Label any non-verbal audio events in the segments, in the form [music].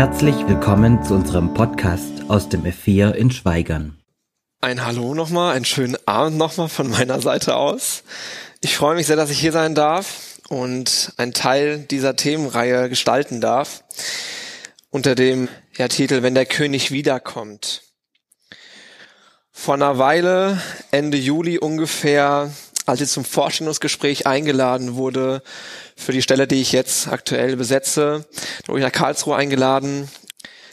Herzlich willkommen zu unserem Podcast aus dem F4 in Schweigern. Ein Hallo nochmal, einen schönen Abend nochmal von meiner Seite aus. Ich freue mich sehr, dass ich hier sein darf und einen Teil dieser Themenreihe gestalten darf unter dem ja, Titel Wenn der König wiederkommt. Vor einer Weile, Ende Juli ungefähr, als ich zum Vorstellungsgespräch eingeladen wurde für die Stelle, die ich jetzt aktuell besetze, da wurde ich nach Karlsruhe eingeladen.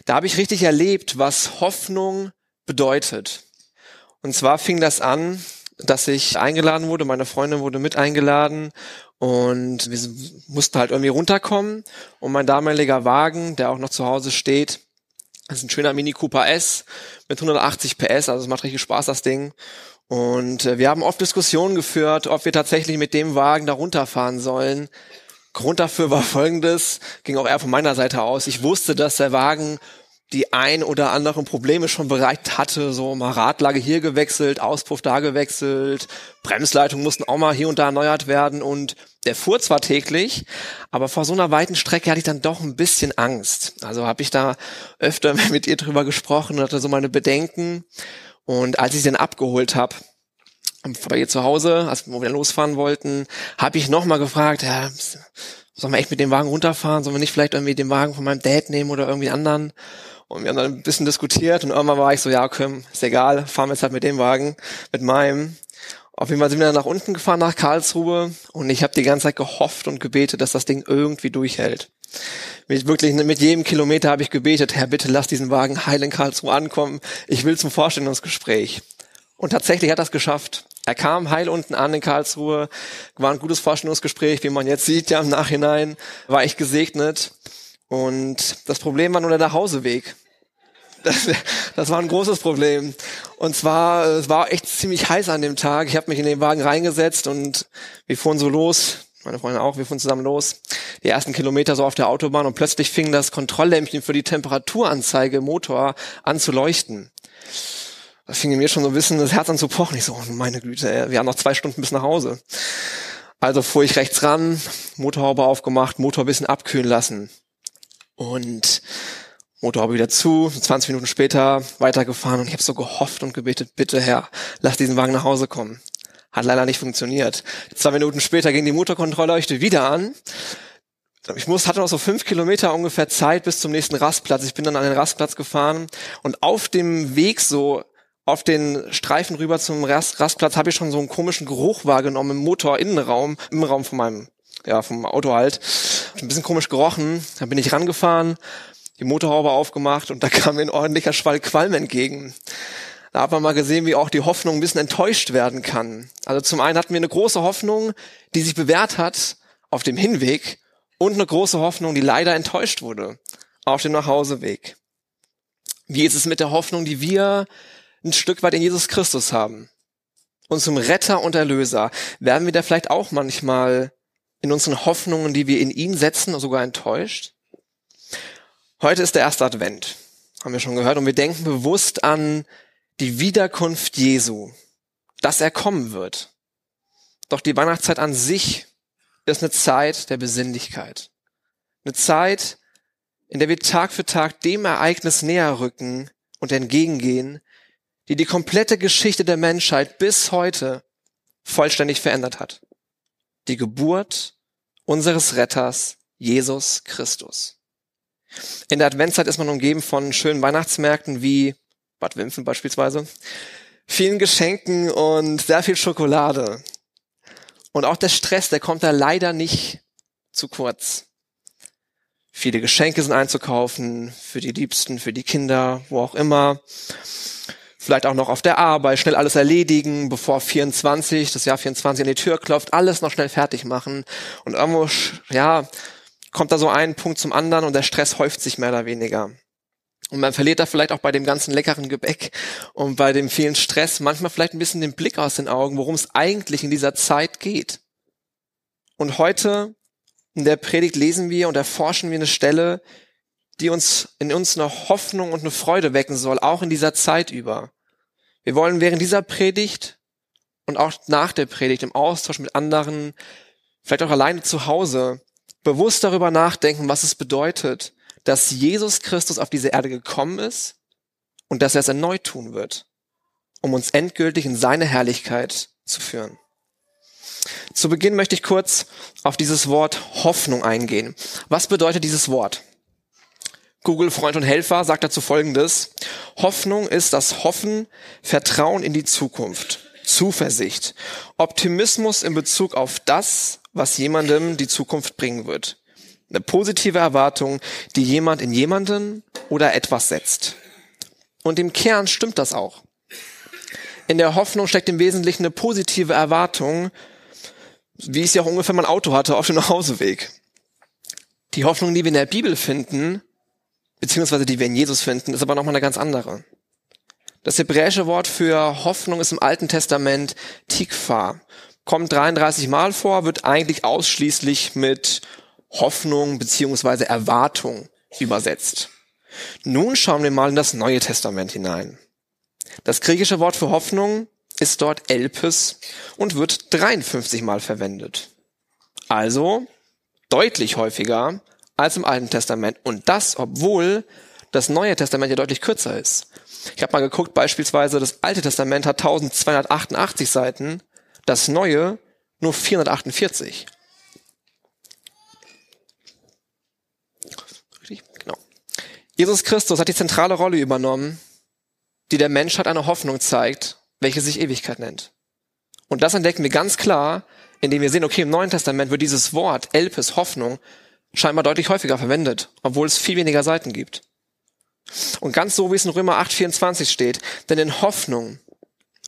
Da habe ich richtig erlebt, was Hoffnung bedeutet. Und zwar fing das an, dass ich eingeladen wurde, meine Freundin wurde mit eingeladen und wir mussten halt irgendwie runterkommen und mein damaliger Wagen, der auch noch zu Hause steht, ist ein schöner Mini Cooper S mit 180 PS, also es macht richtig Spaß, das Ding. Und äh, wir haben oft Diskussionen geführt, ob wir tatsächlich mit dem Wagen da runterfahren sollen. Grund dafür war folgendes, ging auch eher von meiner Seite aus. Ich wusste, dass der Wagen die ein oder anderen Probleme schon bereit hatte, so mal Radlage hier gewechselt, Auspuff da gewechselt, Bremsleitungen mussten auch mal hier und da erneuert werden und der fuhr zwar täglich, aber vor so einer weiten Strecke hatte ich dann doch ein bisschen Angst. Also habe ich da öfter [laughs] mit ihr drüber gesprochen und hatte so meine Bedenken und als ich sie dann abgeholt habe, bei ihr zu Hause, als wir losfahren wollten, habe ich nochmal gefragt, ja, sollen wir echt mit dem Wagen runterfahren? Sollen wir nicht vielleicht irgendwie den Wagen von meinem Dad nehmen oder irgendwie anderen? Und wir haben dann ein bisschen diskutiert und irgendwann war ich so, ja, okay, ist egal, fahren wir jetzt halt mit dem Wagen, mit meinem. Auf jeden Fall sind wir dann nach unten gefahren, nach Karlsruhe und ich habe die ganze Zeit gehofft und gebetet, dass das Ding irgendwie durchhält. Mit wirklich mit jedem Kilometer habe ich gebetet, Herr, bitte lass diesen Wagen heil in Karlsruhe ankommen. Ich will zum Vorstellungsgespräch. Und tatsächlich hat das geschafft. Er kam heil unten an in Karlsruhe, war ein gutes Vorstellungsgespräch, wie man jetzt sieht, ja im Nachhinein, war ich gesegnet. Und das Problem war nur der Nachhauseweg. Das, das war ein großes Problem. Und zwar, es war echt ziemlich heiß an dem Tag. Ich habe mich in den Wagen reingesetzt und wir fuhren so los. Meine Freundin auch, wir fuhren zusammen los. Die ersten Kilometer so auf der Autobahn und plötzlich fing das Kontrolllämpchen für die Temperaturanzeige im Motor an zu leuchten. Da fing mir schon so ein bisschen das Herz an zu pochen. Ich so, oh meine Güte, wir haben noch zwei Stunden bis nach Hause. Also fuhr ich rechts ran, Motorhaube aufgemacht, Motor bisschen abkühlen lassen. Und Motorhaube wieder zu, 20 Minuten später weitergefahren und ich habe so gehofft und gebetet, bitte Herr, lass diesen Wagen nach Hause kommen. Hat leider nicht funktioniert. Zwei Minuten später ging die Motorkontrollleuchte wieder an. Ich muss, hatte noch so fünf Kilometer ungefähr Zeit bis zum nächsten Rastplatz. Ich bin dann an den Rastplatz gefahren und auf dem Weg so auf den Streifen rüber zum Rast, Rastplatz habe ich schon so einen komischen Geruch wahrgenommen im Motorinnenraum, im Raum von meinem ja, vom Auto halt. Ein bisschen komisch gerochen. Da bin ich rangefahren, die Motorhaube aufgemacht und da [laughs] kam mir ein ordentlicher Schwall Qualm entgegen. Da hat man mal gesehen, wie auch die Hoffnung ein bisschen enttäuscht werden kann. Also zum einen hatten wir eine große Hoffnung, die sich bewährt hat auf dem Hinweg und eine große Hoffnung, die leider enttäuscht wurde auf dem Nachhauseweg. Wie ist es mit der Hoffnung, die wir ein Stück weit in Jesus Christus haben? Und zum Retter und Erlöser werden wir da vielleicht auch manchmal in unseren Hoffnungen, die wir in ihn setzen, sogar enttäuscht? Heute ist der erste Advent, haben wir schon gehört, und wir denken bewusst an die Wiederkunft Jesu, dass er kommen wird. Doch die Weihnachtszeit an sich ist eine Zeit der Besinnlichkeit. Eine Zeit, in der wir Tag für Tag dem Ereignis näher rücken und entgegengehen, die die komplette Geschichte der Menschheit bis heute vollständig verändert hat die Geburt unseres Retters, Jesus Christus. In der Adventszeit ist man umgeben von schönen Weihnachtsmärkten wie Bad Wimpfen beispielsweise, vielen Geschenken und sehr viel Schokolade. Und auch der Stress, der kommt da leider nicht zu kurz. Viele Geschenke sind einzukaufen, für die Liebsten, für die Kinder, wo auch immer vielleicht auch noch auf der Arbeit, schnell alles erledigen, bevor 24, das Jahr 24 an die Tür klopft, alles noch schnell fertig machen. Und irgendwo, ja, kommt da so ein Punkt zum anderen und der Stress häuft sich mehr oder weniger. Und man verliert da vielleicht auch bei dem ganzen leckeren Gebäck und bei dem vielen Stress manchmal vielleicht ein bisschen den Blick aus den Augen, worum es eigentlich in dieser Zeit geht. Und heute in der Predigt lesen wir und erforschen wir eine Stelle, die uns in uns eine Hoffnung und eine Freude wecken soll, auch in dieser Zeit über. Wir wollen während dieser Predigt und auch nach der Predigt im Austausch mit anderen, vielleicht auch alleine zu Hause, bewusst darüber nachdenken, was es bedeutet, dass Jesus Christus auf diese Erde gekommen ist und dass er es erneut tun wird, um uns endgültig in seine Herrlichkeit zu führen. Zu Beginn möchte ich kurz auf dieses Wort Hoffnung eingehen. Was bedeutet dieses Wort? Google Freund und Helfer sagt dazu Folgendes. Hoffnung ist das Hoffen, Vertrauen in die Zukunft, Zuversicht, Optimismus in Bezug auf das, was jemandem die Zukunft bringen wird. Eine positive Erwartung, die jemand in jemanden oder etwas setzt. Und im Kern stimmt das auch. In der Hoffnung steckt im Wesentlichen eine positive Erwartung, wie ich sie auch ungefähr mein Auto hatte auf dem [laughs] Nachhauseweg. Die Hoffnung, die wir in der Bibel finden, beziehungsweise die wir in Jesus finden, ist aber nochmal eine ganz andere. Das hebräische Wort für Hoffnung ist im Alten Testament Tikva. Kommt 33 Mal vor, wird eigentlich ausschließlich mit Hoffnung beziehungsweise Erwartung übersetzt. Nun schauen wir mal in das Neue Testament hinein. Das griechische Wort für Hoffnung ist dort Elpis und wird 53 Mal verwendet. Also deutlich häufiger als im Alten Testament. Und das, obwohl das Neue Testament ja deutlich kürzer ist. Ich habe mal geguckt, beispielsweise das Alte Testament hat 1288 Seiten, das Neue nur 448. Genau. Jesus Christus hat die zentrale Rolle übernommen, die der Menschheit eine Hoffnung zeigt, welche sich Ewigkeit nennt. Und das entdecken wir ganz klar, indem wir sehen, okay, im Neuen Testament wird dieses Wort, Elpis, Hoffnung, scheinbar deutlich häufiger verwendet, obwohl es viel weniger Seiten gibt. Und ganz so, wie es in Römer 8,24 steht, denn in Hoffnung,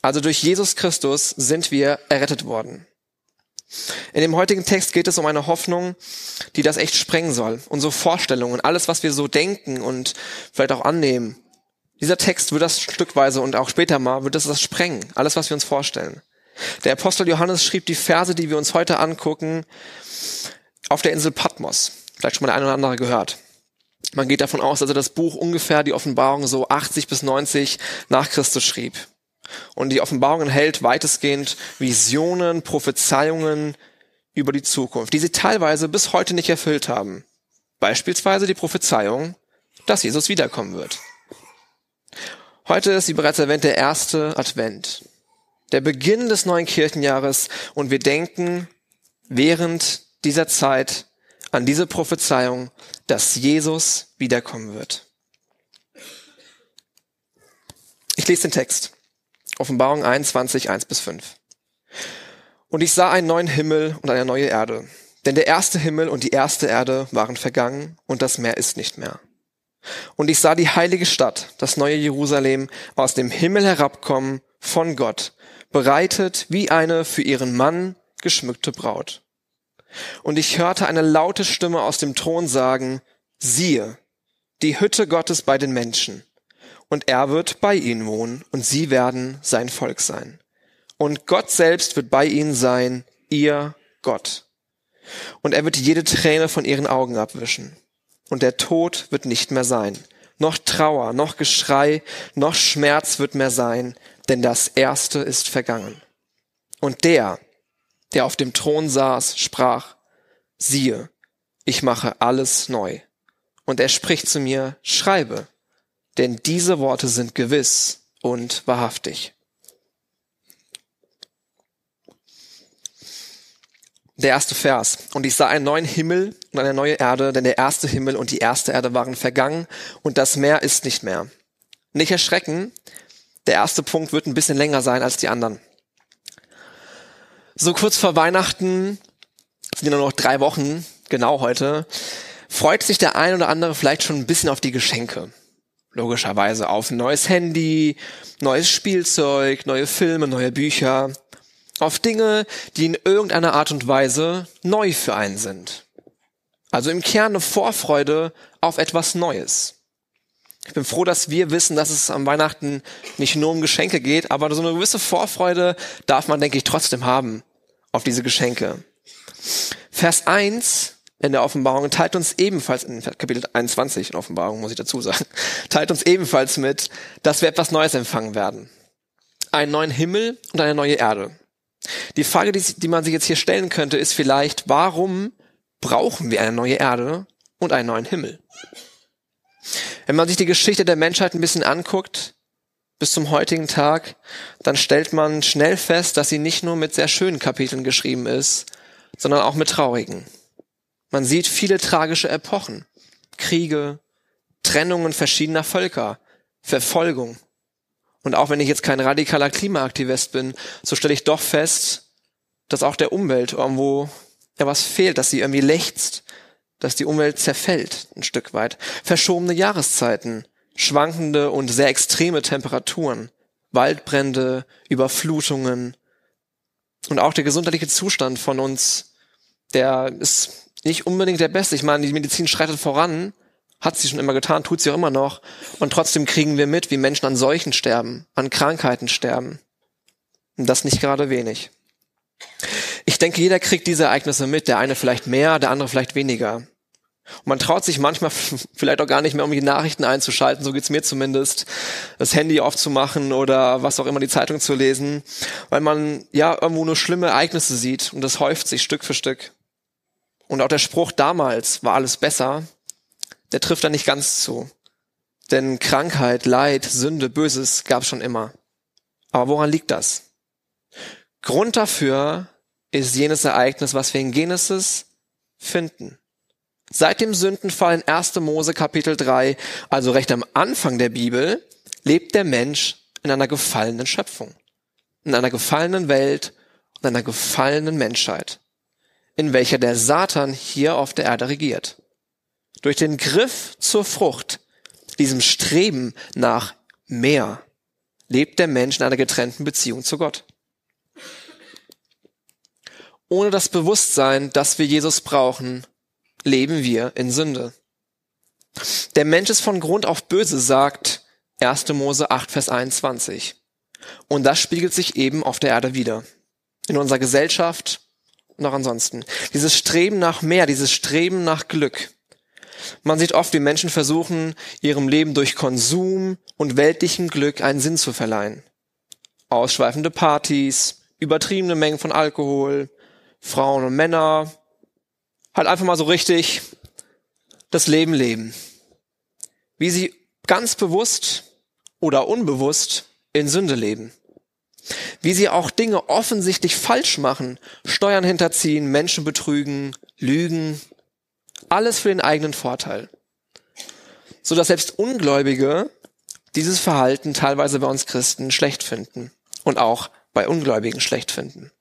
also durch Jesus Christus, sind wir errettet worden. In dem heutigen Text geht es um eine Hoffnung, die das echt sprengen soll. Unsere Vorstellungen, alles, was wir so denken und vielleicht auch annehmen. Dieser Text wird das stückweise und auch später mal wird das das sprengen. Alles, was wir uns vorstellen. Der Apostel Johannes schrieb die Verse, die wir uns heute angucken, auf der Insel Patmos. Vielleicht schon mal der eine oder andere gehört. Man geht davon aus, dass er das Buch ungefähr die Offenbarung so 80 bis 90 nach Christus schrieb. Und die Offenbarung enthält weitestgehend Visionen, Prophezeiungen über die Zukunft, die sie teilweise bis heute nicht erfüllt haben. Beispielsweise die Prophezeiung, dass Jesus wiederkommen wird. Heute ist, wie bereits erwähnt, der erste Advent. Der Beginn des neuen Kirchenjahres und wir denken während dieser Zeit an diese Prophezeiung, dass Jesus wiederkommen wird. Ich lese den Text. Offenbarung 21, 1 bis 5. Und ich sah einen neuen Himmel und eine neue Erde. Denn der erste Himmel und die erste Erde waren vergangen und das Meer ist nicht mehr. Und ich sah die heilige Stadt, das neue Jerusalem, aus dem Himmel herabkommen von Gott, bereitet wie eine für ihren Mann geschmückte Braut. Und ich hörte eine laute Stimme aus dem Thron sagen, siehe, die Hütte Gottes bei den Menschen. Und er wird bei ihnen wohnen, und sie werden sein Volk sein. Und Gott selbst wird bei ihnen sein, ihr Gott. Und er wird jede Träne von ihren Augen abwischen. Und der Tod wird nicht mehr sein. Noch Trauer, noch Geschrei, noch Schmerz wird mehr sein, denn das Erste ist vergangen. Und der, der auf dem Thron saß, sprach, siehe, ich mache alles neu. Und er spricht zu mir, schreibe, denn diese Worte sind gewiss und wahrhaftig. Der erste Vers. Und ich sah einen neuen Himmel und eine neue Erde, denn der erste Himmel und die erste Erde waren vergangen und das Meer ist nicht mehr. Nicht erschrecken, der erste Punkt wird ein bisschen länger sein als die anderen. So kurz vor Weihnachten, sind nur noch drei Wochen, genau heute, freut sich der ein oder andere vielleicht schon ein bisschen auf die Geschenke. Logischerweise auf ein neues Handy, neues Spielzeug, neue Filme, neue Bücher. Auf Dinge, die in irgendeiner Art und Weise neu für einen sind. Also im Kern eine Vorfreude auf etwas Neues. Ich bin froh, dass wir wissen, dass es am Weihnachten nicht nur um Geschenke geht, aber so eine gewisse Vorfreude darf man, denke ich, trotzdem haben auf diese Geschenke. Vers 1 in der Offenbarung teilt uns ebenfalls, in Kapitel 21 in Offenbarung muss ich dazu sagen, [laughs] teilt uns ebenfalls mit, dass wir etwas Neues empfangen werden. Einen neuen Himmel und eine neue Erde. Die Frage, die, die man sich jetzt hier stellen könnte, ist vielleicht, warum brauchen wir eine neue Erde und einen neuen Himmel? Wenn man sich die Geschichte der Menschheit ein bisschen anguckt, bis zum heutigen Tag, dann stellt man schnell fest, dass sie nicht nur mit sehr schönen Kapiteln geschrieben ist, sondern auch mit traurigen. Man sieht viele tragische Epochen, Kriege, Trennungen verschiedener Völker, Verfolgung. Und auch wenn ich jetzt kein radikaler Klimaaktivist bin, so stelle ich doch fest, dass auch der Umwelt irgendwo ja was fehlt, dass sie irgendwie lechzt, dass die Umwelt zerfällt ein Stück weit. Verschobene Jahreszeiten, schwankende und sehr extreme Temperaturen, Waldbrände, Überflutungen und auch der gesundheitliche Zustand von uns, der ist nicht unbedingt der beste. Ich meine, die Medizin schreitet voran, hat sie schon immer getan, tut sie auch immer noch. Und trotzdem kriegen wir mit, wie Menschen an Seuchen sterben, an Krankheiten sterben. Und das nicht gerade wenig. Ich denke, jeder kriegt diese Ereignisse mit, der eine vielleicht mehr, der andere vielleicht weniger. Und man traut sich manchmal [laughs] vielleicht auch gar nicht mehr, um die Nachrichten einzuschalten, so geht's mir zumindest, das Handy aufzumachen oder was auch immer die Zeitung zu lesen, weil man ja irgendwo nur schlimme Ereignisse sieht und das häuft sich Stück für Stück. Und auch der Spruch damals war alles besser, der trifft da nicht ganz zu. Denn Krankheit, Leid, Sünde, Böses gab schon immer. Aber woran liegt das? Grund dafür ist jenes Ereignis, was wir in Genesis finden. Seit dem Sündenfall in 1. Mose Kapitel 3, also recht am Anfang der Bibel, lebt der Mensch in einer gefallenen Schöpfung, in einer gefallenen Welt und einer gefallenen Menschheit, in welcher der Satan hier auf der Erde regiert. Durch den Griff zur Frucht, diesem Streben nach mehr, lebt der Mensch in einer getrennten Beziehung zu Gott. Ohne das Bewusstsein, dass wir Jesus brauchen, leben wir in Sünde. Der Mensch ist von Grund auf böse, sagt 1. Mose 8, Vers 21. Und das spiegelt sich eben auf der Erde wieder. In unserer Gesellschaft und auch ansonsten. Dieses Streben nach mehr, dieses Streben nach Glück. Man sieht oft, wie Menschen versuchen, ihrem Leben durch Konsum und weltlichem Glück einen Sinn zu verleihen. Ausschweifende Partys, übertriebene Mengen von Alkohol, Frauen und Männer, halt einfach mal so richtig das Leben leben. Wie sie ganz bewusst oder unbewusst in Sünde leben. Wie sie auch Dinge offensichtlich falsch machen, Steuern hinterziehen, Menschen betrügen, lügen, alles für den eigenen Vorteil. So dass selbst Ungläubige dieses Verhalten teilweise bei uns Christen schlecht finden und auch bei Ungläubigen schlecht finden.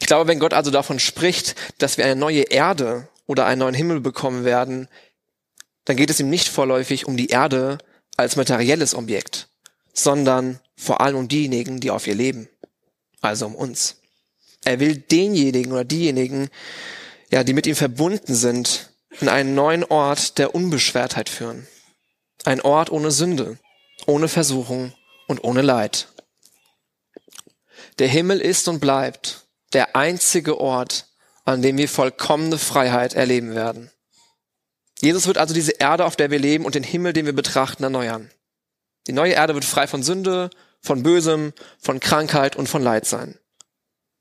Ich glaube, wenn Gott also davon spricht, dass wir eine neue Erde oder einen neuen Himmel bekommen werden, dann geht es ihm nicht vorläufig um die Erde als materielles Objekt, sondern vor allem um diejenigen, die auf ihr leben, also um uns. Er will denjenigen oder diejenigen, ja, die mit ihm verbunden sind, in einen neuen Ort der Unbeschwertheit führen. Ein Ort ohne Sünde, ohne Versuchung und ohne Leid. Der Himmel ist und bleibt der einzige Ort, an dem wir vollkommene Freiheit erleben werden. Jesus wird also diese Erde, auf der wir leben und den Himmel, den wir betrachten, erneuern. Die neue Erde wird frei von Sünde, von Bösem, von Krankheit und von Leid sein.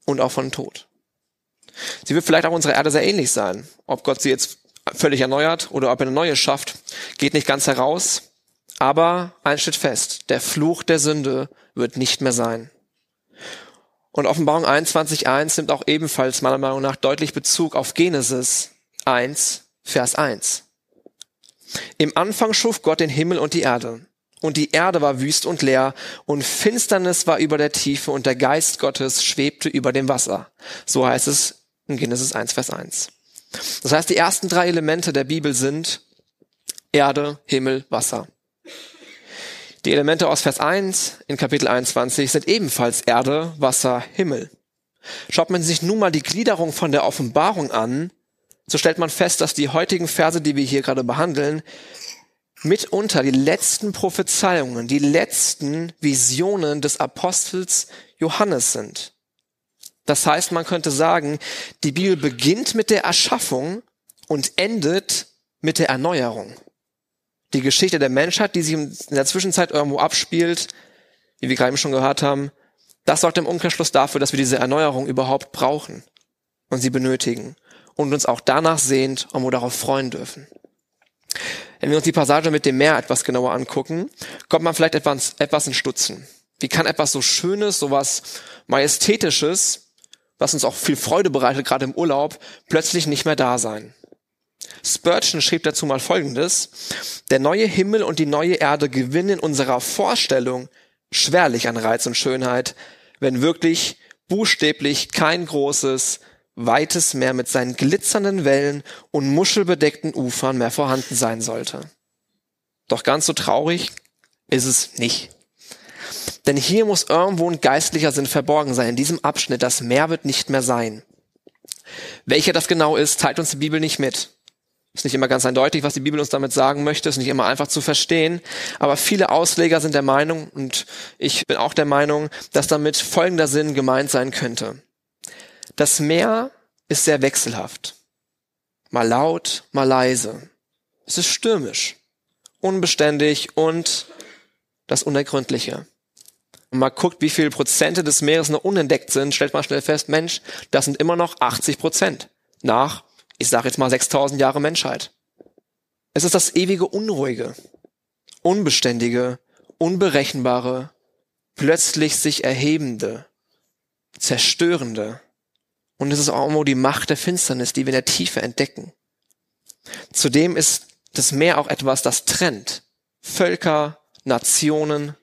Und auch von Tod. Sie wird vielleicht auch unserer Erde sehr ähnlich sein. Ob Gott sie jetzt völlig erneuert oder ob er eine neue schafft, geht nicht ganz heraus. Aber ein steht fest, der Fluch der Sünde wird nicht mehr sein. Und Offenbarung 21.1 nimmt auch ebenfalls meiner Meinung nach deutlich Bezug auf Genesis 1, Vers 1. Im Anfang schuf Gott den Himmel und die Erde. Und die Erde war wüst und leer, und Finsternis war über der Tiefe, und der Geist Gottes schwebte über dem Wasser. So heißt es in Genesis 1, Vers 1. Das heißt, die ersten drei Elemente der Bibel sind Erde, Himmel, Wasser. Die Elemente aus Vers 1 in Kapitel 21 sind ebenfalls Erde, Wasser, Himmel. Schaut man sich nun mal die Gliederung von der Offenbarung an, so stellt man fest, dass die heutigen Verse, die wir hier gerade behandeln, mitunter die letzten Prophezeiungen, die letzten Visionen des Apostels Johannes sind. Das heißt, man könnte sagen, die Bibel beginnt mit der Erschaffung und endet mit der Erneuerung die Geschichte der Menschheit, die sich in der Zwischenzeit irgendwo abspielt, wie wir gerade schon gehört haben, das sorgt im Umkehrschluss dafür, dass wir diese Erneuerung überhaupt brauchen und sie benötigen und uns auch danach sehnt und darauf freuen dürfen. Wenn wir uns die Passage mit dem Meer etwas genauer angucken, kommt man vielleicht etwas, etwas in Stutzen. Wie kann etwas so Schönes, so was Majestätisches, was uns auch viel Freude bereitet, gerade im Urlaub, plötzlich nicht mehr da sein? Spurgeon schrieb dazu mal Folgendes. Der neue Himmel und die neue Erde gewinnen in unserer Vorstellung schwerlich an Reiz und Schönheit, wenn wirklich buchstäblich kein großes, weites Meer mit seinen glitzernden Wellen und muschelbedeckten Ufern mehr vorhanden sein sollte. Doch ganz so traurig ist es nicht. Denn hier muss irgendwo ein geistlicher Sinn verborgen sein. In diesem Abschnitt, das Meer wird nicht mehr sein. Welcher das genau ist, teilt uns die Bibel nicht mit. Ist nicht immer ganz eindeutig, was die Bibel uns damit sagen möchte, ist nicht immer einfach zu verstehen. Aber viele Ausleger sind der Meinung, und ich bin auch der Meinung, dass damit folgender Sinn gemeint sein könnte. Das Meer ist sehr wechselhaft. Mal laut, mal leise. Es ist stürmisch, unbeständig und das Unergründliche. Und mal guckt, wie viele Prozente des Meeres noch unentdeckt sind, stellt man schnell fest, Mensch, das sind immer noch 80 Prozent nach ich sage jetzt mal 6000 Jahre Menschheit. Es ist das ewige Unruhige, Unbeständige, Unberechenbare, plötzlich sich erhebende, zerstörende. Und es ist auch immer die Macht der Finsternis, die wir in der Tiefe entdecken. Zudem ist das Meer auch etwas, das trennt. Völker, Nationen.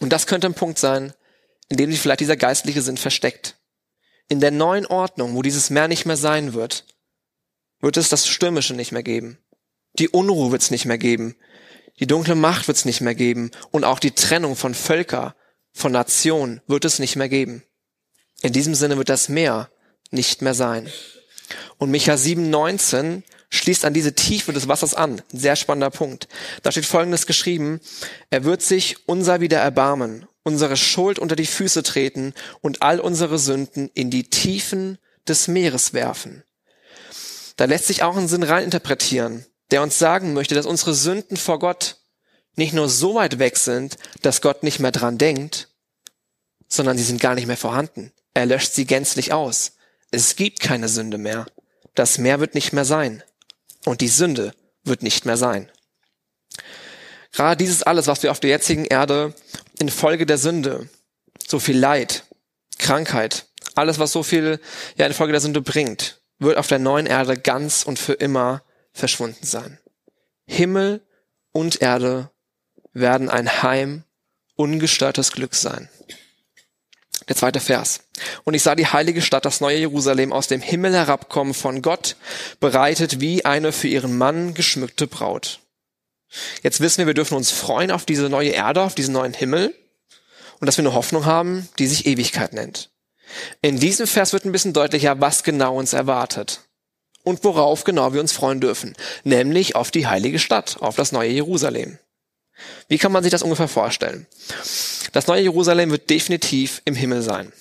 Und das könnte ein Punkt sein, in dem sich vielleicht dieser geistliche Sinn versteckt. In der neuen Ordnung, wo dieses Meer nicht mehr sein wird, wird es das Stürmische nicht mehr geben. Die Unruhe wird es nicht mehr geben. Die dunkle Macht wird es nicht mehr geben. Und auch die Trennung von Völker, von Nationen wird es nicht mehr geben. In diesem Sinne wird das Meer nicht mehr sein. Und Micha 7,19 schließt an diese Tiefe des Wassers an. Ein sehr spannender Punkt. Da steht Folgendes geschrieben. Er wird sich unser wieder erbarmen, unsere Schuld unter die Füße treten und all unsere Sünden in die Tiefen des Meeres werfen. Da lässt sich auch ein Sinn reininterpretieren, der uns sagen möchte, dass unsere Sünden vor Gott nicht nur so weit weg sind, dass Gott nicht mehr dran denkt, sondern sie sind gar nicht mehr vorhanden. Er löscht sie gänzlich aus. Es gibt keine Sünde mehr. Das Meer wird nicht mehr sein. Und die Sünde wird nicht mehr sein. Gerade dieses alles, was wir auf der jetzigen Erde infolge der Sünde, so viel Leid, Krankheit, alles, was so viel ja infolge der Sünde bringt, wird auf der neuen Erde ganz und für immer verschwunden sein. Himmel und Erde werden ein Heim ungestörtes Glück sein. Der zweite Vers. Und ich sah die heilige Stadt, das neue Jerusalem, aus dem Himmel herabkommen von Gott, bereitet wie eine für ihren Mann geschmückte Braut. Jetzt wissen wir, wir dürfen uns freuen auf diese neue Erde, auf diesen neuen Himmel und dass wir eine Hoffnung haben, die sich Ewigkeit nennt. In diesem Vers wird ein bisschen deutlicher, was genau uns erwartet und worauf genau wir uns freuen dürfen, nämlich auf die heilige Stadt, auf das neue Jerusalem. Wie kann man sich das ungefähr vorstellen? Das neue Jerusalem wird definitiv im Himmel sein.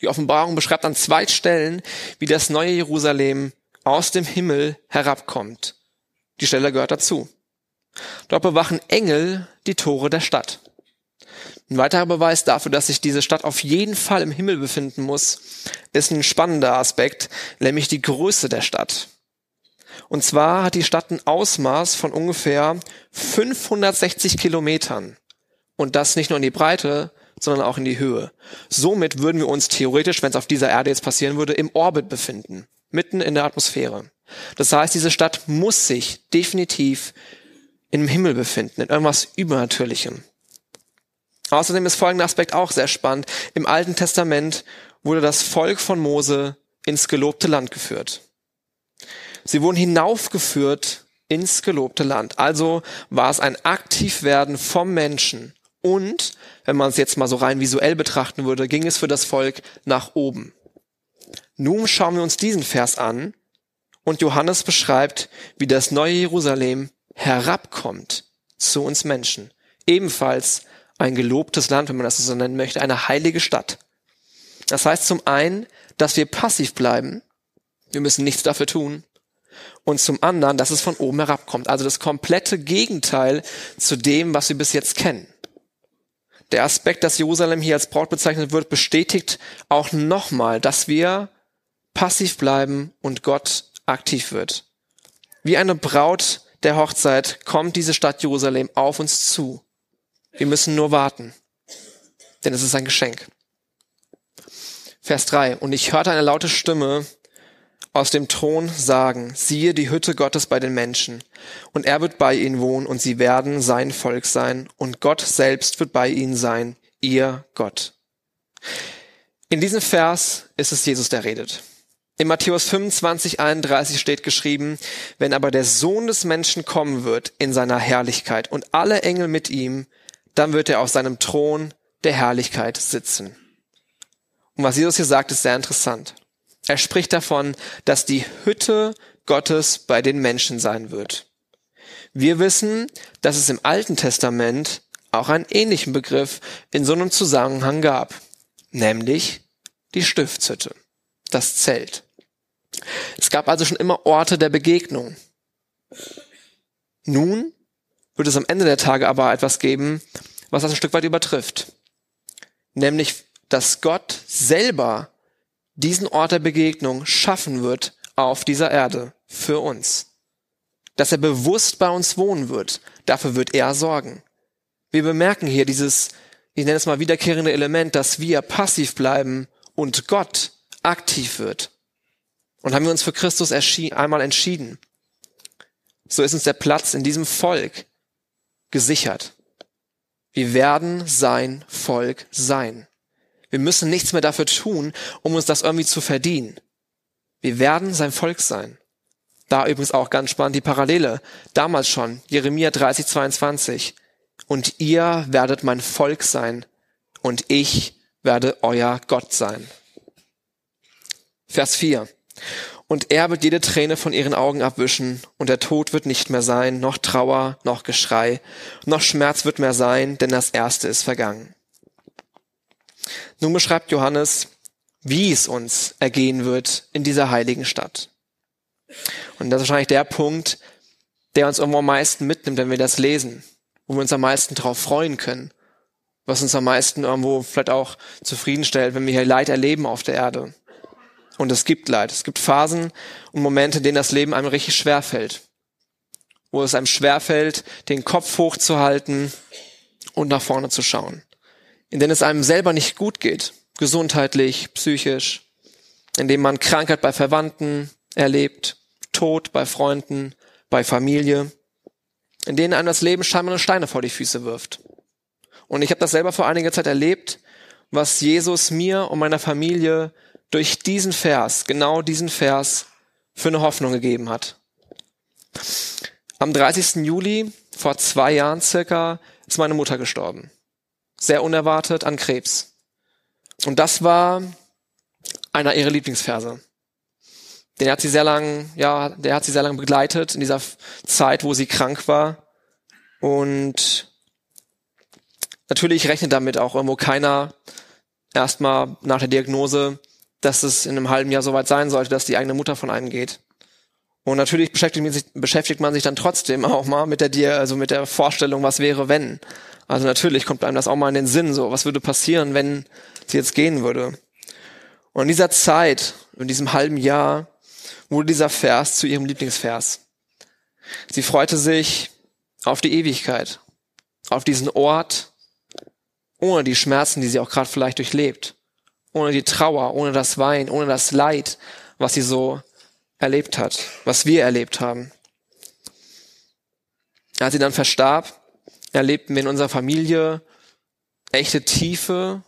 Die Offenbarung beschreibt an zwei Stellen, wie das neue Jerusalem aus dem Himmel herabkommt. Die Stelle gehört dazu. Dort bewachen Engel die Tore der Stadt. Ein weiterer Beweis dafür, dass sich diese Stadt auf jeden Fall im Himmel befinden muss, ist ein spannender Aspekt, nämlich die Größe der Stadt. Und zwar hat die Stadt ein Ausmaß von ungefähr 560 Kilometern. Und das nicht nur in die Breite, sondern auch in die Höhe. Somit würden wir uns theoretisch, wenn es auf dieser Erde jetzt passieren würde, im Orbit befinden. Mitten in der Atmosphäre. Das heißt, diese Stadt muss sich definitiv im Himmel befinden, in irgendwas Übernatürlichem. Außerdem ist folgender Aspekt auch sehr spannend. Im Alten Testament wurde das Volk von Mose ins gelobte Land geführt. Sie wurden hinaufgeführt ins gelobte Land. Also war es ein Aktivwerden vom Menschen. Und, wenn man es jetzt mal so rein visuell betrachten würde, ging es für das Volk nach oben. Nun schauen wir uns diesen Vers an und Johannes beschreibt, wie das neue Jerusalem herabkommt zu uns Menschen. Ebenfalls ein gelobtes Land, wenn man das so nennen möchte, eine heilige Stadt. Das heißt zum einen, dass wir passiv bleiben, wir müssen nichts dafür tun, und zum anderen, dass es von oben herabkommt, also das komplette Gegenteil zu dem, was wir bis jetzt kennen. Der Aspekt, dass Jerusalem hier als Braut bezeichnet wird, bestätigt auch nochmal, dass wir passiv bleiben und Gott aktiv wird. Wie eine Braut der Hochzeit kommt diese Stadt Jerusalem auf uns zu. Wir müssen nur warten, denn es ist ein Geschenk. Vers 3. Und ich hörte eine laute Stimme aus dem Thron sagen, siehe die Hütte Gottes bei den Menschen, und er wird bei ihnen wohnen, und sie werden sein Volk sein, und Gott selbst wird bei ihnen sein, ihr Gott. In diesem Vers ist es Jesus, der redet. In Matthäus 25, 31 steht geschrieben, wenn aber der Sohn des Menschen kommen wird in seiner Herrlichkeit und alle Engel mit ihm, dann wird er auf seinem Thron der Herrlichkeit sitzen. Und was Jesus hier sagt, ist sehr interessant. Er spricht davon, dass die Hütte Gottes bei den Menschen sein wird. Wir wissen, dass es im Alten Testament auch einen ähnlichen Begriff in so einem Zusammenhang gab, nämlich die Stiftshütte, das Zelt. Es gab also schon immer Orte der Begegnung. Nun wird es am Ende der Tage aber etwas geben, was das ein Stück weit übertrifft. Nämlich, dass Gott selber diesen Ort der Begegnung schaffen wird auf dieser Erde für uns. Dass er bewusst bei uns wohnen wird, dafür wird er sorgen. Wir bemerken hier dieses, ich nenne es mal wiederkehrende Element, dass wir passiv bleiben und Gott aktiv wird. Und haben wir uns für Christus einmal entschieden, so ist uns der Platz in diesem Volk gesichert. Wir werden sein Volk sein. Wir müssen nichts mehr dafür tun, um uns das irgendwie zu verdienen. Wir werden sein Volk sein. Da übrigens auch ganz spannend die Parallele. Damals schon, Jeremia 30, 22. Und ihr werdet mein Volk sein und ich werde euer Gott sein. Vers 4. Und er wird jede Träne von ihren Augen abwischen, und der Tod wird nicht mehr sein, noch Trauer, noch Geschrei, noch Schmerz wird mehr sein, denn das Erste ist vergangen. Nun beschreibt Johannes, wie es uns ergehen wird in dieser heiligen Stadt. Und das ist wahrscheinlich der Punkt, der uns irgendwo am meisten mitnimmt, wenn wir das lesen, wo wir uns am meisten darauf freuen können, was uns am meisten irgendwo vielleicht auch zufriedenstellt, wenn wir hier Leid erleben auf der Erde. Und es gibt Leid. Es gibt Phasen und Momente, in denen das Leben einem richtig schwer fällt. Wo es einem schwer fällt, den Kopf hochzuhalten und nach vorne zu schauen. In denen es einem selber nicht gut geht. Gesundheitlich, psychisch. In dem man Krankheit bei Verwandten erlebt. Tod bei Freunden, bei Familie. In denen einem das Leben scheinbar Steine vor die Füße wirft. Und ich habe das selber vor einiger Zeit erlebt, was Jesus mir und meiner Familie durch diesen Vers, genau diesen Vers, für eine Hoffnung gegeben hat. Am 30. Juli vor zwei Jahren circa ist meine Mutter gestorben. Sehr unerwartet an Krebs. Und das war einer ihrer Lieblingsverse. Den hat sie sehr lang, ja, der hat sie sehr lange begleitet in dieser Zeit, wo sie krank war. Und natürlich rechnet damit auch irgendwo keiner erstmal nach der Diagnose dass es in einem halben Jahr soweit sein sollte, dass die eigene Mutter von einem geht. Und natürlich beschäftigt man, sich, beschäftigt man sich dann trotzdem auch mal mit der, also mit der Vorstellung, was wäre, wenn. Also natürlich kommt einem das auch mal in den Sinn, so, was würde passieren, wenn sie jetzt gehen würde. Und in dieser Zeit, in diesem halben Jahr, wurde dieser Vers zu ihrem Lieblingsvers. Sie freute sich auf die Ewigkeit, auf diesen Ort, ohne die Schmerzen, die sie auch gerade vielleicht durchlebt ohne die Trauer, ohne das Wein, ohne das Leid, was sie so erlebt hat, was wir erlebt haben. Als sie dann verstarb, erlebten wir in unserer Familie echte Tiefe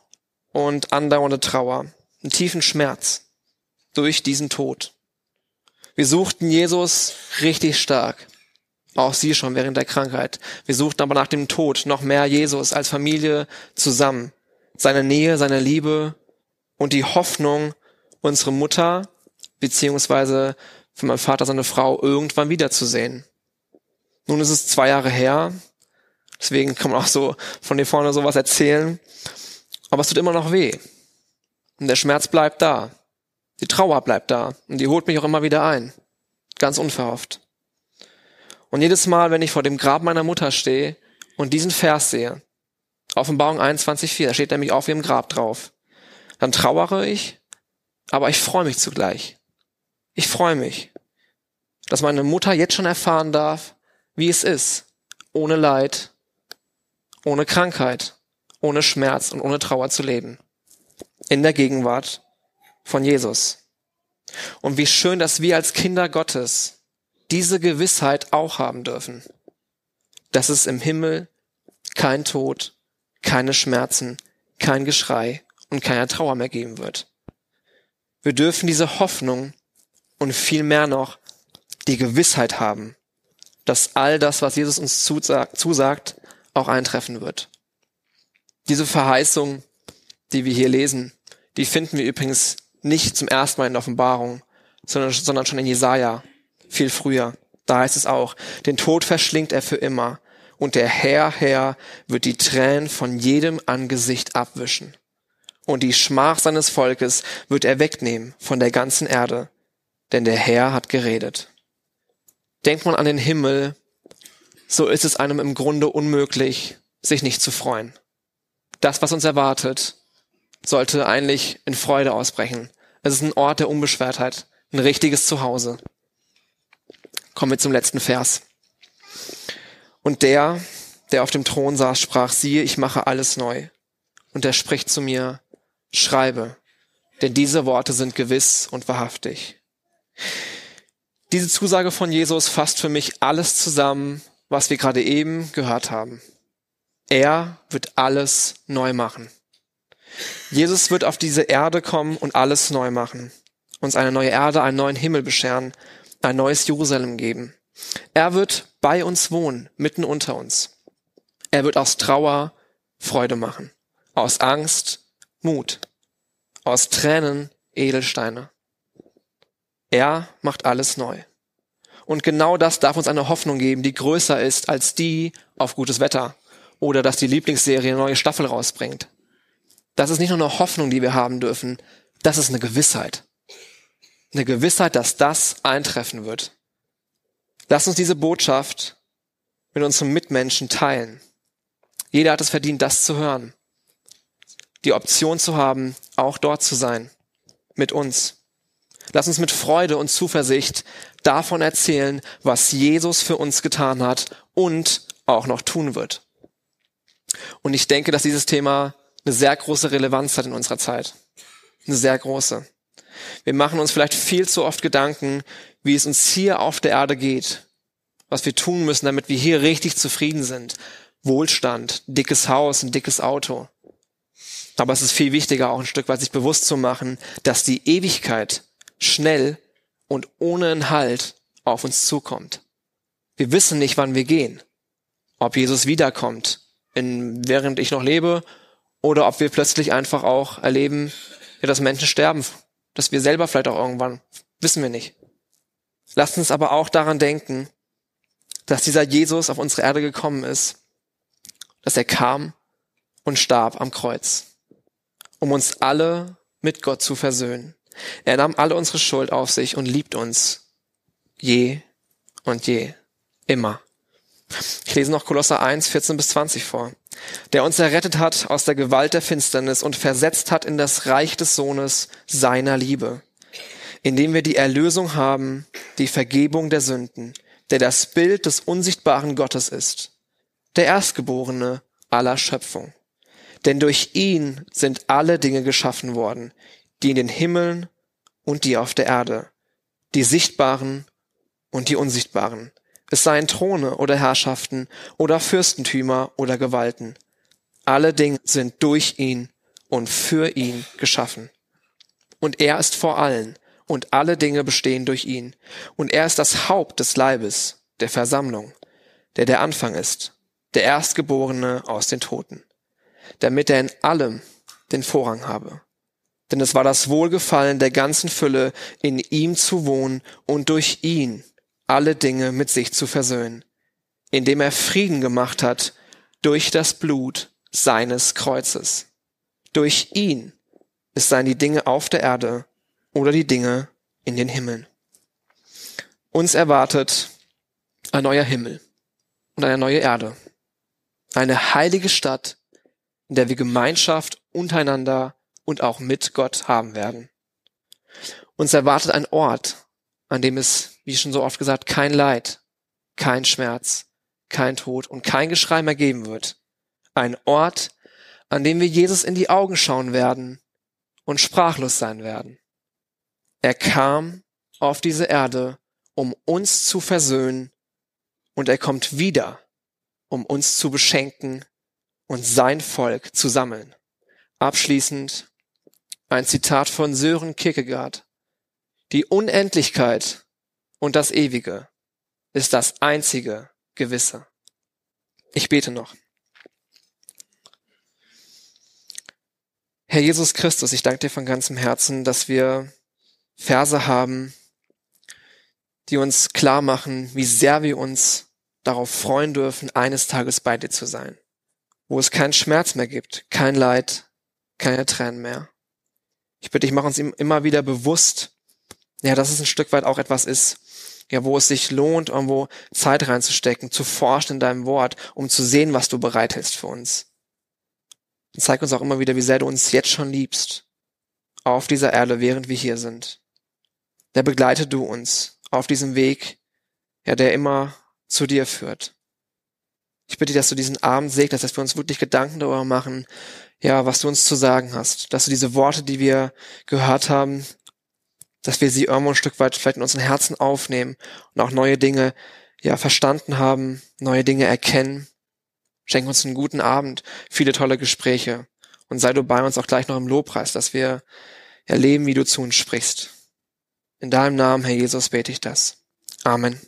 und andauernde Trauer, einen tiefen Schmerz durch diesen Tod. Wir suchten Jesus richtig stark, auch sie schon während der Krankheit. Wir suchten aber nach dem Tod noch mehr Jesus als Familie zusammen, seine Nähe, seine Liebe und die Hoffnung, unsere Mutter beziehungsweise von meinem Vater seine Frau irgendwann wiederzusehen. Nun ist es zwei Jahre her, deswegen kann man auch so von dir vorne sowas erzählen, aber es tut immer noch weh. Und der Schmerz bleibt da. Die Trauer bleibt da und die holt mich auch immer wieder ein. Ganz unverhofft. Und jedes Mal, wenn ich vor dem Grab meiner Mutter stehe und diesen Vers sehe, Offenbarung 21,4, da steht nämlich auf ihrem Grab drauf dann trauere ich, aber ich freue mich zugleich. Ich freue mich, dass meine Mutter jetzt schon erfahren darf, wie es ist, ohne Leid, ohne Krankheit, ohne Schmerz und ohne Trauer zu leben. In der Gegenwart von Jesus. Und wie schön, dass wir als Kinder Gottes diese Gewissheit auch haben dürfen, dass es im Himmel kein Tod, keine Schmerzen, kein Geschrei und keine Trauer mehr geben wird. Wir dürfen diese Hoffnung und viel mehr noch die Gewissheit haben, dass all das, was Jesus uns zusagt, auch eintreffen wird. Diese Verheißung, die wir hier lesen, die finden wir übrigens nicht zum ersten Mal in der Offenbarung, sondern, sondern schon in Jesaja, viel früher. Da heißt es auch, den Tod verschlingt er für immer und der Herr, Herr wird die Tränen von jedem Angesicht abwischen. Und die Schmach seines Volkes wird er wegnehmen von der ganzen Erde, denn der Herr hat geredet. Denkt man an den Himmel, so ist es einem im Grunde unmöglich, sich nicht zu freuen. Das, was uns erwartet, sollte eigentlich in Freude ausbrechen. Es ist ein Ort der Unbeschwertheit, ein richtiges Zuhause. Kommen wir zum letzten Vers. Und der, der auf dem Thron saß, sprach, siehe, ich mache alles neu. Und er spricht zu mir, schreibe, denn diese Worte sind gewiss und wahrhaftig. Diese Zusage von Jesus fasst für mich alles zusammen, was wir gerade eben gehört haben. Er wird alles neu machen. Jesus wird auf diese Erde kommen und alles neu machen. Uns eine neue Erde, einen neuen Himmel bescheren, ein neues Jerusalem geben. Er wird bei uns wohnen, mitten unter uns. Er wird aus Trauer Freude machen, aus Angst Mut, aus Tränen Edelsteine. Er macht alles neu. Und genau das darf uns eine Hoffnung geben, die größer ist als die auf gutes Wetter oder dass die Lieblingsserie eine neue Staffel rausbringt. Das ist nicht nur eine Hoffnung, die wir haben dürfen, das ist eine Gewissheit. Eine Gewissheit, dass das eintreffen wird. Lass uns diese Botschaft mit unseren Mitmenschen teilen. Jeder hat es verdient, das zu hören. Die Option zu haben, auch dort zu sein. Mit uns. Lass uns mit Freude und Zuversicht davon erzählen, was Jesus für uns getan hat und auch noch tun wird. Und ich denke, dass dieses Thema eine sehr große Relevanz hat in unserer Zeit. Eine sehr große. Wir machen uns vielleicht viel zu oft Gedanken, wie es uns hier auf der Erde geht, was wir tun müssen, damit wir hier richtig zufrieden sind. Wohlstand, dickes Haus, ein dickes Auto. Aber es ist viel wichtiger, auch ein Stück weit sich bewusst zu machen, dass die Ewigkeit schnell und ohne einen Halt auf uns zukommt. Wir wissen nicht, wann wir gehen. Ob Jesus wiederkommt, in, während ich noch lebe, oder ob wir plötzlich einfach auch erleben, ja, dass Menschen sterben, dass wir selber vielleicht auch irgendwann, wissen wir nicht. Lasst uns aber auch daran denken, dass dieser Jesus auf unsere Erde gekommen ist, dass er kam und starb am Kreuz, um uns alle mit Gott zu versöhnen. Er nahm alle unsere Schuld auf sich und liebt uns je und je, immer. Ich lese noch Kolosser 1, 14 bis 20 vor. Der uns errettet hat aus der Gewalt der Finsternis und versetzt hat in das Reich des Sohnes seiner Liebe, indem wir die Erlösung haben, die Vergebung der Sünden, der das Bild des unsichtbaren Gottes ist, der Erstgeborene aller Schöpfung. Denn durch ihn sind alle Dinge geschaffen worden, die in den Himmeln und die auf der Erde, die sichtbaren und die unsichtbaren, es seien Throne oder Herrschaften oder Fürstentümer oder Gewalten. Alle Dinge sind durch ihn und für ihn geschaffen. Und er ist vor allen und alle Dinge bestehen durch ihn. Und er ist das Haupt des Leibes, der Versammlung, der der Anfang ist, der Erstgeborene aus den Toten, damit er in allem den Vorrang habe. Denn es war das Wohlgefallen der ganzen Fülle, in ihm zu wohnen und durch ihn alle Dinge mit sich zu versöhnen, indem er Frieden gemacht hat durch das Blut seines Kreuzes. Durch ihn, es seien die Dinge auf der Erde oder die Dinge in den Himmeln. Uns erwartet ein neuer Himmel und eine neue Erde. Eine heilige Stadt, in der wir Gemeinschaft untereinander und auch mit Gott haben werden. Uns erwartet ein Ort, an dem es, wie schon so oft gesagt, kein Leid, kein Schmerz, kein Tod und kein Geschrei mehr geben wird. Ein Ort, an dem wir Jesus in die Augen schauen werden und sprachlos sein werden. Er kam auf diese Erde, um uns zu versöhnen, und er kommt wieder, um uns zu beschenken und sein Volk zu sammeln. Abschließend ein Zitat von Sören Kierkegaard. Die Unendlichkeit und das Ewige ist das einzige Gewisse. Ich bete noch. Herr Jesus Christus, ich danke dir von ganzem Herzen, dass wir Verse haben, die uns klar machen, wie sehr wir uns darauf freuen dürfen, eines Tages bei dir zu sein, wo es keinen Schmerz mehr gibt, kein Leid, keine Tränen mehr. Ich bitte dich, mach uns immer wieder bewusst, ja, dass es ein Stück weit auch etwas ist, ja, wo es sich lohnt, irgendwo Zeit reinzustecken, zu forschen in deinem Wort, um zu sehen, was du bereithältst für uns. Und zeig uns auch immer wieder, wie sehr du uns jetzt schon liebst, auf dieser Erde, während wir hier sind. Der begleite du uns auf diesem Weg, ja, der immer zu dir führt. Ich bitte, dass du diesen Abend segnest, dass wir uns wirklich Gedanken darüber machen, ja, was du uns zu sagen hast, dass du diese Worte, die wir gehört haben, dass wir sie irgendwo ein Stück weit vielleicht in unseren Herzen aufnehmen und auch neue Dinge, ja, verstanden haben, neue Dinge erkennen. Schenk uns einen guten Abend, viele tolle Gespräche und sei du bei uns auch gleich noch im Lobpreis, dass wir erleben, wie du zu uns sprichst. In deinem Namen, Herr Jesus, bete ich das. Amen.